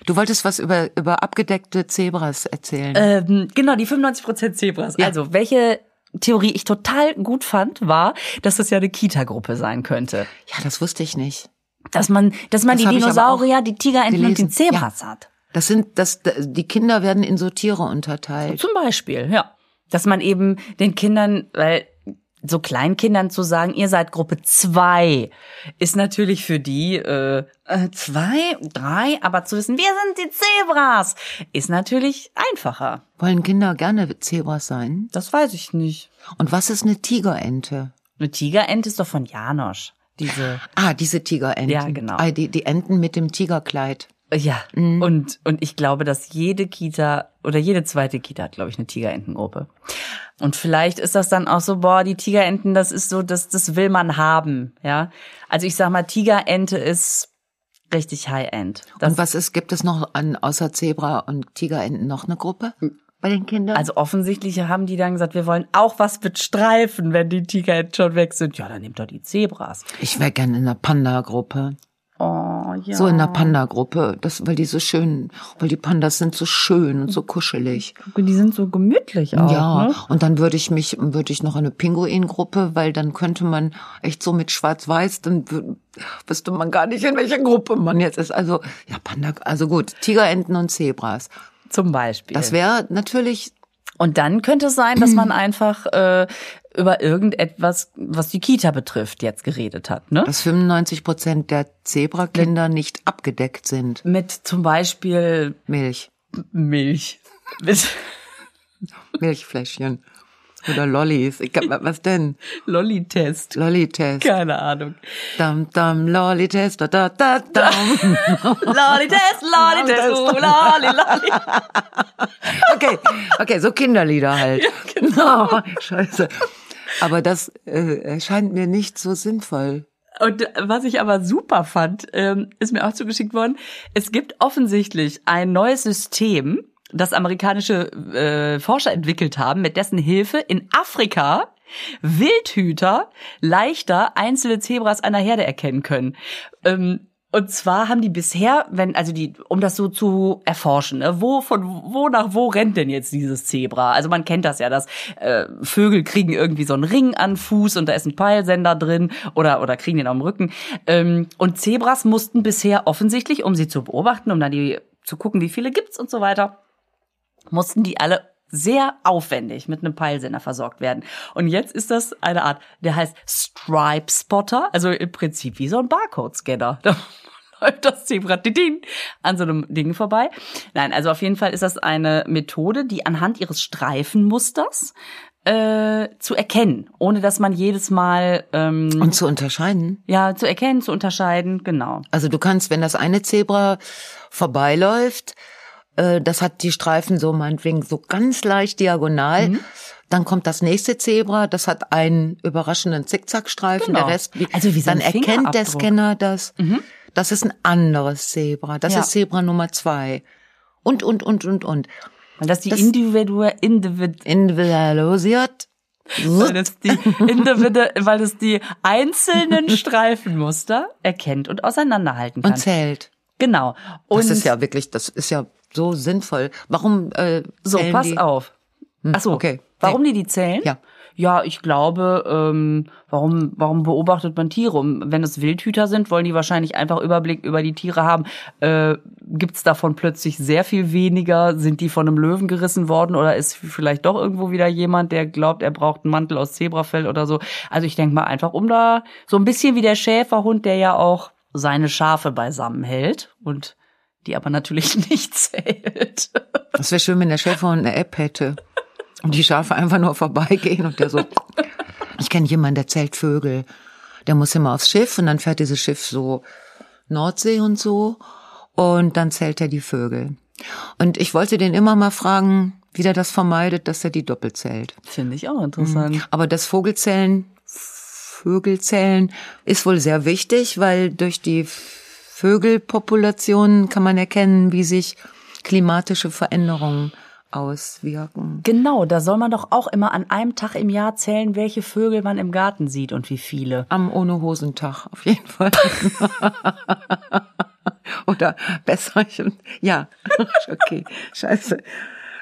du wolltest was über, über abgedeckte Zebras erzählen. ähm, genau, die 95% Zebras. Ja. Also, welche Theorie ich total gut fand, war, dass das ja eine Kita-Gruppe sein könnte. ja, das wusste ich nicht. Dass man, dass man Das die Dinosaurier, die Tigerenten und die. Zebras hat. Das sind, das, die Kinder werden in so Tiere unterteilt. Zum Beispiel, ja. Dass man eben den Kindern, weil so Kleinkindern zu sagen, ihr seid Gruppe zwei, ist natürlich für die äh, äh, zwei, drei, aber zu wissen, wir sind die Zebras, ist natürlich einfacher. Wollen Kinder gerne Zebras sein? Das weiß ich nicht. Und was ist eine Tigerente? Eine Tigerente ist doch von Janosch. Diese, Ah, diese Tigerenten. Ja, genau. Ah, die, die Enten mit dem Tigerkleid. Ja. Und, und ich glaube, dass jede Kita oder jede zweite Kita hat, glaube ich, eine Tigerentengruppe. Und vielleicht ist das dann auch so, boah, die Tigerenten, das ist so, das, das will man haben, ja. Also ich sag mal, Tigerente ist richtig High-End. Und was ist, gibt es noch an, außer Zebra und Tigerenten noch eine Gruppe bei den Kindern? Also offensichtlich haben die dann gesagt, wir wollen auch was mit Streifen, wenn die Tigerenten schon weg sind. Ja, dann nehmt doch die Zebras. ich wäre gerne in einer Panda-Gruppe. Oh, ja. So in einer Panda-Gruppe, das, weil die so schön, weil die Pandas sind so schön und so kuschelig. Die sind so gemütlich auch, ja, ne? und dann würde ich mich, würde ich noch in eine Pinguin-Gruppe, weil dann könnte man echt so mit Schwarz-Weiß, dann wü- wüsste man gar nicht, in welcher Gruppe man jetzt ist. Also, ja, Panda, also gut, Tigerenten und Zebras. Zum Beispiel. Das wäre natürlich Und dann könnte es sein, dass man einfach äh, über irgendetwas, was die Kita betrifft, jetzt geredet hat, ne? dass 95 Prozent der Zebrakinder nicht abgedeckt sind. Mit zum Beispiel Milch, Milch. Mit Milchfläschchen oder Lollis. Ich was denn? Lolli-Test. Lolli-Test. Keine Ahnung. Dam, dam, Lolli-Test, da, da, da, dam. Lolli-Test, Lolli-Test, uh, Lolli, Lolli. Okay, okay, so Kinderlieder halt. genau. scheiße. Aber das äh, erscheint mir nicht so sinnvoll. Und was ich aber super fand, ähm, ist mir auch zugeschickt worden, es gibt offensichtlich ein neues System, das amerikanische äh, Forscher entwickelt haben, mit dessen Hilfe in Afrika Wildhüter leichter einzelne Zebras einer Herde erkennen können. Ähm, und zwar haben die bisher, wenn, also die, um das so zu erforschen, ne, wo, von wo nach wo rennt denn jetzt dieses Zebra? Also man kennt das ja, dass äh, Vögel kriegen irgendwie so einen Ring an Fuß und da ist ein Peilsender drin oder, oder kriegen den dem Rücken. Ähm, und Zebras mussten bisher offensichtlich, um sie zu beobachten, um dann die zu gucken, wie viele gibt's und so weiter, mussten die alle sehr aufwendig mit einem Peilsender versorgt werden. Und jetzt ist das eine Art, der heißt Stripe Spotter, also im Prinzip wie so ein Barcode-Scanner. Da läuft das Zebra an so einem Ding vorbei. Nein, also auf jeden Fall ist das eine Methode, die anhand ihres Streifenmusters äh, zu erkennen, ohne dass man jedes Mal ähm, und zu unterscheiden. Ja, zu erkennen, zu unterscheiden, genau. Also du kannst, wenn das eine Zebra vorbeiläuft, äh, das hat die Streifen so meinetwegen so ganz leicht diagonal. Mhm. Dann kommt das nächste Zebra, das hat einen überraschenden Zickzackstreifen. Genau. Der Rest, also wie so dann erkennt der. Scanner das. Mhm. Das ist ein anderes Zebra. Das Ja. ist Zebra Nummer zwei. Und, und, und, und, und. Weil das die Das- individuelle Individ Individualisiert. weil das die Individu weil das die einzelnen Streifenmuster erkennt und auseinanderhalten kann. Und zählt. genau. Und Das ist ja wirklich, das ist ja so sinnvoll. Warum äh, so pass die? auf. Ach so, okay. Warum die die zählen? Ja. Ja, ich glaube, ähm, warum, warum beobachtet man Tiere? Um- Wenn es Wildhüter sind, wollen die wahrscheinlich einfach Überblick über die Tiere haben. Äh, Gibt es davon plötzlich sehr viel weniger? Sind die von einem Löwen gerissen worden? Oder ist vielleicht doch irgendwo wieder jemand, der glaubt, er braucht einen Mantel aus Zebrafell oder so? Also ich denke mal einfach, um da so ein bisschen wie der Schäferhund, der ja auch seine Schafe beisammen hält und die aber natürlich nicht zählt. Das wäre schön, wenn der Schäferhund eine App hätte. Und die Schafe einfach nur vorbeigehen und der so. Ich kenne jemanden, der zählt Vögel. Der muss immer aufs Schiff und dann fährt dieses Schiff so Nordsee und so. Und dann zählt er die Vögel. Und ich wollte den immer mal fragen, wie der das vermeidet, dass er die doppelt zählt. Finde ich auch interessant. Aber das Vogelzählen, Vögelzählen ist wohl sehr wichtig, weil durch die Vögelpopulationen kann man erkennen, wie sich klimatische Veränderungen auswirken. Genau, da soll man doch auch immer an einem Tag im Jahr zählen, welche Vögel man im Garten sieht und wie viele. Am ohne Hosentag, auf jeden Fall. Oder besser, ich- ja, okay, scheiße.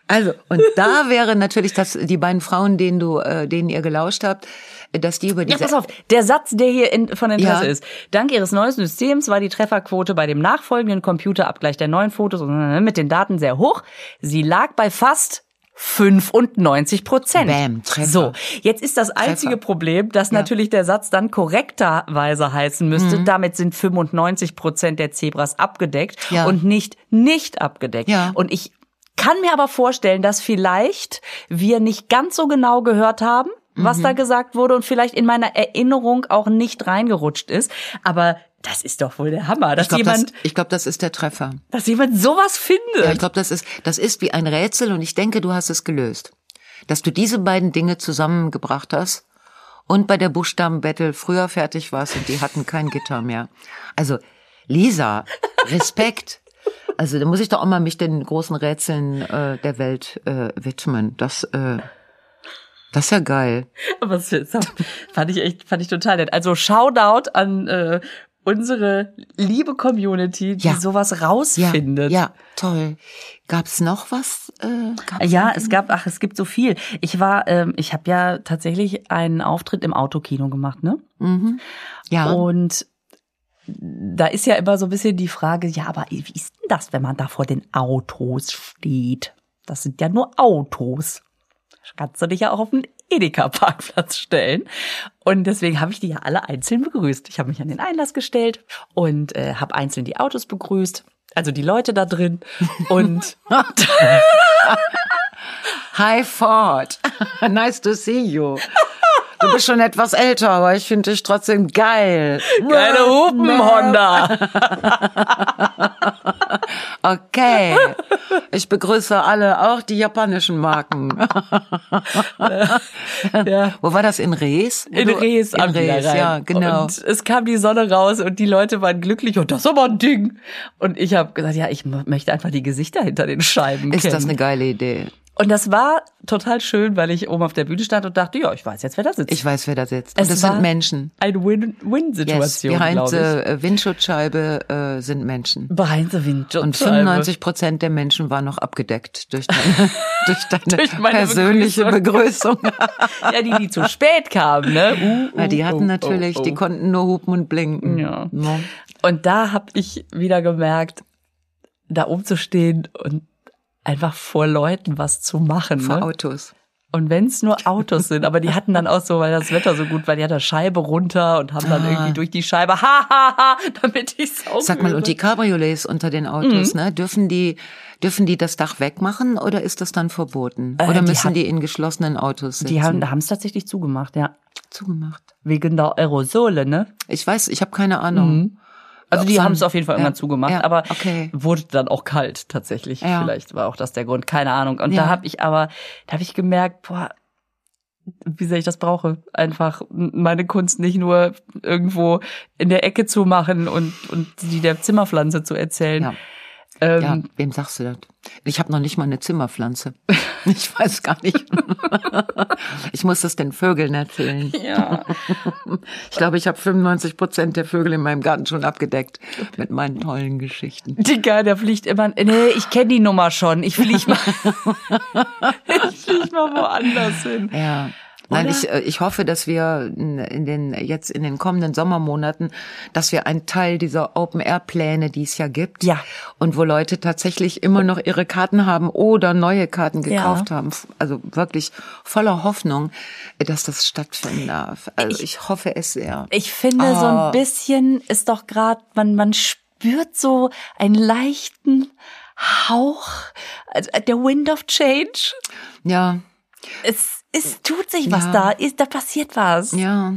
Also, und da wäre natürlich das, die beiden Frauen, denen du, äh, denen ihr gelauscht habt, dass die über Ja, diese pass auf, der Satz, der hier in, von Interesse Ja. ist. Dank ihres neuen Systems war die Trefferquote bei dem nachfolgenden Computerabgleich der neuen Fotos mit den Daten sehr hoch. Sie lag bei fast 95 Prozent. Bam, Treffer. So, jetzt ist das einzige Treffer. Problem, dass natürlich der Satz dann korrekterweise heißen müsste. Mhm. Damit sind 95 Prozent der Zebras abgedeckt Ja. und nicht nicht abgedeckt. Ja. Und ich kann mir aber vorstellen, dass vielleicht wir nicht ganz so genau gehört haben, was Mhm. da gesagt wurde und vielleicht in meiner Erinnerung auch nicht reingerutscht ist. Aber das ist doch wohl der Hammer, dass ich glaube, das, jemand, ich glaub, das ist der Treffer. dass jemand sowas findet. Ja, ich glaube, das ist, das ist wie ein Rätsel und ich denke, du hast es gelöst. Dass du diese beiden Dinge zusammengebracht hast und bei der Buchstabenbattle früher fertig warst und die hatten kein Gitter mehr. Also, Lisa, Respekt. Also, da muss ich doch auch mal mich den großen Rätseln äh, der Welt äh, widmen. Das, äh, das ist ja geil. Aber ist- fand ich echt, fand ich total nett. Also Shoutout an äh, unsere liebe Community, die Ja. sowas Ja, rausfindet. ja, toll. Gab's noch was? Äh, gab's Ja, es gab, ach, es gibt so viel. Ich war, ähm, ich habe ja tatsächlich einen Auftritt im Autokino gemacht, ne? ja. Und da ist ja immer so ein bisschen die Frage, ja, aber wie ist denn das, wenn man da vor den Autos steht? Das sind ja nur Autos. Kannst du dich ja auch auf einen Edeka-Parkplatz stellen. Und deswegen habe ich die ja alle einzeln begrüßt. Ich habe mich an den Einlass gestellt und äh, habe einzeln die Autos begrüßt. Also die Leute da drin. Und Hi Ford. nice to see you. Du bist schon etwas älter, aber ich finde dich trotzdem geil. keine Hupen, Honda. Okay. Ich begrüße alle, auch die japanischen Marken. Ja. Wo war das? In Rees? In Rees, in Rees, ja, genau. Und es kam die Sonne raus und die Leute waren glücklich und das ist aber ein Ding. Und ich habe gesagt, ja, ich möchte einfach die Gesichter hinter den Scheiben Ist kennen. das eine geile Idee? Und das war total schön, weil ich oben auf der Bühne stand und dachte, ja, ich weiß jetzt, wer da sitzt. Ich weiß, wer da sitzt. Und Es das war sind Menschen. Eine Yes, Win-Win-Situation, behind glaube the äh, Windschutzscheibe äh, sind Menschen. Behind the Wind. Und 95 Prozent der Menschen waren noch abgedeckt durch deine, durch deine Durch meine persönliche Begrüßung. Ja, die, die zu spät kamen, ne? Uh, uh, Ja, die hatten oh, natürlich, oh. die konnten nur hupen und blinken. Ja. No. Und da habe ich wieder gemerkt, da oben zu stehen und einfach vor Leuten was zu machen. Vor Ne? Autos. Und wenn es nur Autos sind, aber die hatten dann auch so, weil das Wetter so gut war, die hatten eine Scheibe runter und haben dann Ah. irgendwie durch die Scheibe, ha, ha, ha, damit ich's auch Sag mal, und die Cabriolets unter den Mhm. Autos, ne? Dürfen die, dürfen die das Dach wegmachen oder ist das dann verboten? Äh, Oder die müssen hat- die in geschlossenen Autos sitzen? Die haben es tatsächlich zugemacht, ja. zugemacht. Wegen der Aerosole, ne? Ich weiß, ich habe keine Ahnung. Also die haben es auf jeden Fall irgendwann ja, zugemacht, ja, aber okay. wurde dann auch kalt tatsächlich. Ja. Vielleicht war auch das der Grund, keine Ahnung. Und da habe ich aber, da habe ich gemerkt, boah, wie sehr ich das brauche, einfach meine Kunst nicht nur irgendwo in der Ecke zu machen und und die der Zimmerpflanze zu erzählen. Ähm, Ja, wem sagst du das? Ich habe noch nicht mal eine Zimmerpflanze. Ich weiß gar nicht. Ich muss das den Vögeln erzählen. ja. Ich glaube, ich habe 95 Prozent der Vögel in meinem Garten schon abgedeckt mit meinen tollen Geschichten. Digga, der fliegt immer. Nee, ich kenne die Nummer schon. Ich flieg mal. ich flieg mal woanders hin. Ja. Nein, ich, äh, ich hoffe, dass wir in den jetzt in den kommenden Sommermonaten, dass wir einen Teil dieser Open-Air-Pläne, die es ja gibt, Ja. und wo Leute tatsächlich immer noch ihre Karten haben oder neue Karten gekauft haben, f- also wirklich voller Hoffnung, äh, dass das stattfinden darf. Also ich, hoffe es sehr. Ich finde, so Ah. ein bisschen ist doch gerade, man, man spürt so einen leichten Hauch, also der Wind of Change. Ja, Es, es tut sich was Ja. da, ist, da passiert was. Ja.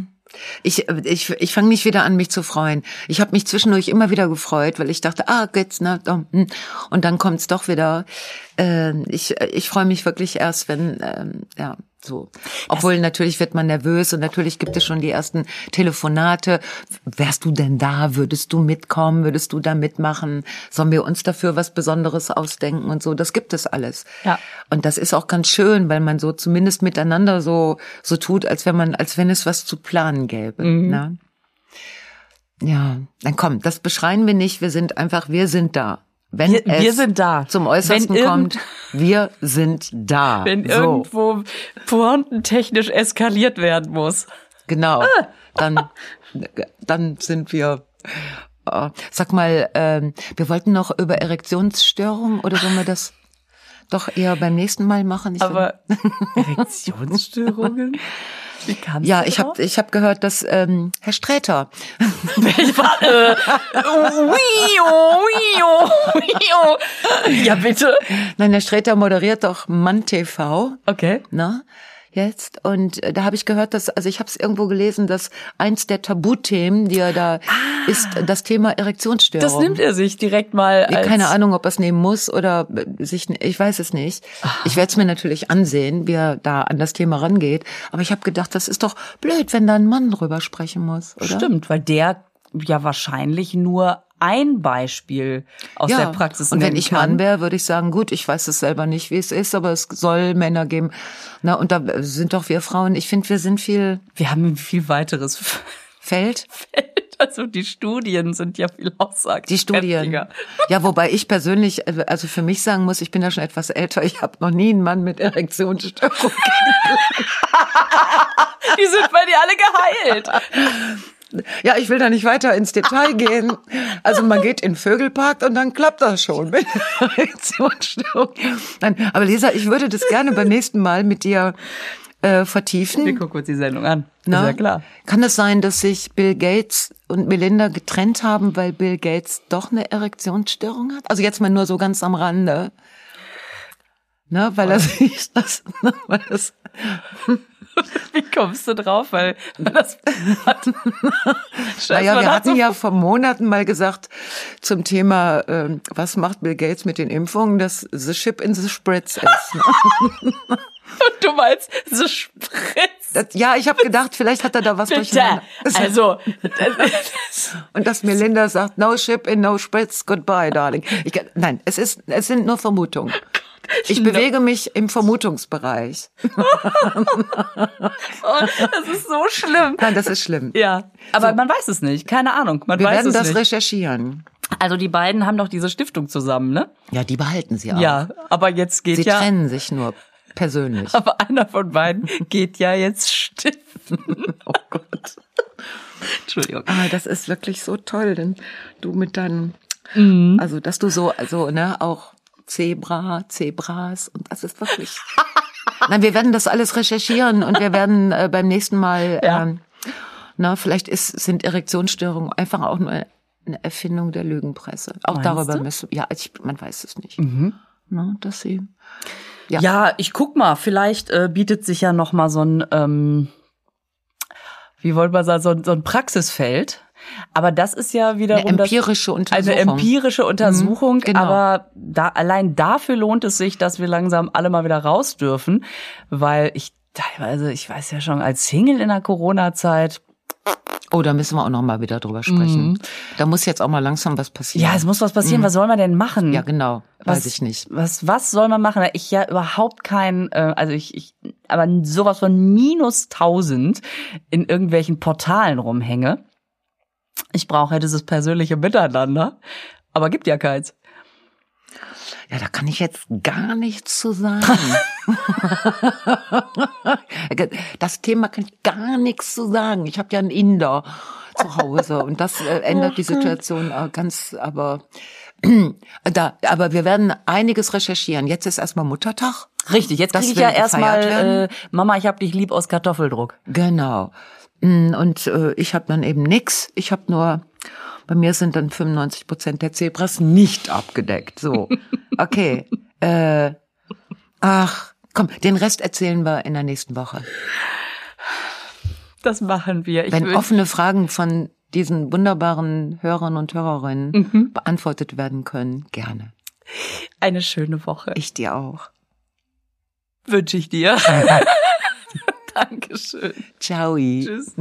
Ich, ich, ich fange nicht wieder an, mich zu freuen. Ich habe mich zwischendurch immer wieder gefreut, weil ich dachte, ah, geht's, ne? Und dann kommt's doch wieder. Äh, ich ich freue mich wirklich erst, wenn, ähm, ja, so. Obwohl natürlich wird man nervös und natürlich gibt es schon die ersten Telefonate. Wärst du denn da? Würdest du mitkommen? Würdest du da mitmachen? Sollen wir uns dafür was Besonderes ausdenken und so? Das gibt es alles. Ja. Und das ist auch ganz schön, weil man so zumindest miteinander so so tut, als wenn man, als wenn es was zu planen gäbe. Ne? Ja, dann komm, das beschreien wir nicht. Wir sind einfach, wir sind da. Wenn Wir- es wir sind da. zum Äußersten Wenn kommt, wir sind da. Wenn so, irgendwo pointentechnisch eskaliert werden muss. genau. Dann, dann sind wir. äh, Sag mal, ähm, wir wollten noch über Erektionsstörungen oder sollen wir das doch eher beim nächsten Mal machen? Ich Aber Erektionsstörungen? Wie kannst Ja, ich habe ich hab gehört, dass ähm, Herr Sträter, Ich war, äh, wio, wio, wio. Ja, bitte. nein, Herr Sträter moderiert doch Mann TV, Okay. ne? Jetzt und äh, da habe ich gehört, dass also ich habe es irgendwo gelesen, dass eins der Tabuthemen, die er da ist, das Thema Erektionsstörung. Ah. Das nimmt er sich direkt mal als Keine Ahnung, ob er es nehmen muss oder äh, sich, ich weiß es nicht. Ich werde es mir natürlich ansehen, wie er da an das Thema rangeht. Aber ich habe gedacht, das ist doch blöd, wenn da ein Mann drüber sprechen muss, oder? Stimmt, weil der ja wahrscheinlich nur ein Beispiel aus der Praxis Und wenn ich kann. Mann wäre, würde ich sagen, gut, ich weiß es selber nicht, wie es ist, aber es soll Männer geben. Na, und da sind doch wir Frauen, ich finde, wir sind viel Wir haben ein viel weiteres Feld. Feld. Also die Studien sind ja viel aussagekräftiger. Die Studien. Ja, wobei ich persönlich, also für mich sagen muss, ich bin ja schon etwas älter, ich habe noch nie einen Mann mit Erektionsstörung. Die sind bei dir alle geheilt. Ja, ich will da nicht weiter ins Detail gehen. Also man geht in den Vögelpark und dann klappt das schon mit Erektionsstörung. Nein, aber Lisa, ich würde das gerne beim nächsten Mal mit dir äh, vertiefen. Wir gucken uns die Sendung an. Na? Ist ja klar. Kann es sein, dass sich Bill Gates und Melinda getrennt haben, weil Bill Gates doch eine Erektionsstörung hat? Also jetzt mal nur so ganz am Rande. Ne, weil er sich das, ne, weil das, Wie kommst du drauf? Weil das hat. naja, man wir hat hatten so- ja vor Monaten mal gesagt zum Thema, ähm, was macht Bill Gates mit den Impfungen, dass the ship in the spritz ist. Ne? Du meinst, so spritzt. Das, ja, ich habe gedacht, vielleicht hat er da was Bitte. durcheinander. Also, Und dass Melinda sagt, no ship in no spritz, goodbye, darling. Ich, nein, es ist, es sind nur Vermutungen. Ich bewege mich im Vermutungsbereich. Oh, das ist so schlimm. Nein, das ist schlimm. Ja, aber man weiß es nicht. Keine Ahnung. Man Wir weiß werden es das nicht. recherchieren. Also die beiden haben doch diese Stiftung zusammen, ne? Ja, die behalten sie auch. Ja, aber jetzt geht Sie ja. trennen sich nur persönlich. Aber einer von beiden geht ja jetzt stiften. Oh Gott. Entschuldigung. Ah, das ist wirklich so toll, denn du mit deinem, Mhm. also dass du so, also ne, auch Zebra, Zebras und das ist wirklich. Nein, wir werden das alles recherchieren und wir werden äh, beim nächsten Mal, Ja. ähm, na, vielleicht ist, sind Erektionsstörungen einfach auch nur eine Erfindung der Lügenpresse. Auch Meinst darüber du? Mhm. müssen, ja, ich, man weiß es nicht. Na, dass sie, Ja. Ja. ich guck mal, vielleicht äh, bietet sich ja noch mal so ein, ähm, wie wollen wir sagen, so ein Praxisfeld. Aber das ist ja wiederum eine das, empirische eine Untersuchung. empirische Untersuchung. genau. Aber da, allein dafür lohnt es sich, dass wir langsam alle mal wieder raus dürfen, weil ich teilweise, ich weiß ja schon, als Single in der Corona-Zeit, Oh, da müssen wir auch noch mal wieder drüber sprechen. Da muss jetzt auch mal langsam was passieren. Mhm. ja, es muss was passieren. Was soll man denn machen? Ja, genau. Weiß Was- ich nicht. Was, was soll man machen? Ich ja überhaupt kein, äh, also ich, ich, aber sowas von minus 1000 in irgendwelchen Portalen rumhänge. Ich brauche halt dieses persönliche Miteinander, aber gibt ja keins. Ja, da kann ich jetzt gar nichts zu sagen. das Thema kann ich gar nichts zu sagen. Ich habe ja einen Inder zu Hause und das äh, ändert die Situation äh, ganz, aber da, aber wir werden einiges recherchieren. Jetzt ist erstmal Muttertag. Richtig, jetzt kriege ich ja erstmal, äh. Mama, ich hab dich lieb aus Kartoffeldruck. Genau. Mm, Und äh, ich habe dann eben nix. Ich habe nur, bei mir sind dann 95 Prozent der Zebras nicht abgedeckt. So, okay. äh, ach, komm, den Rest erzählen wir in der nächsten Woche. Das machen wir. Ich Wenn offene Fragen von diesen wunderbaren Hörern und Hörerinnen Mhm. beantwortet werden können, gerne. eine schöne Woche. Ich dir auch. Wünsche ich dir. Dankeschön. Ciao. Tschüss.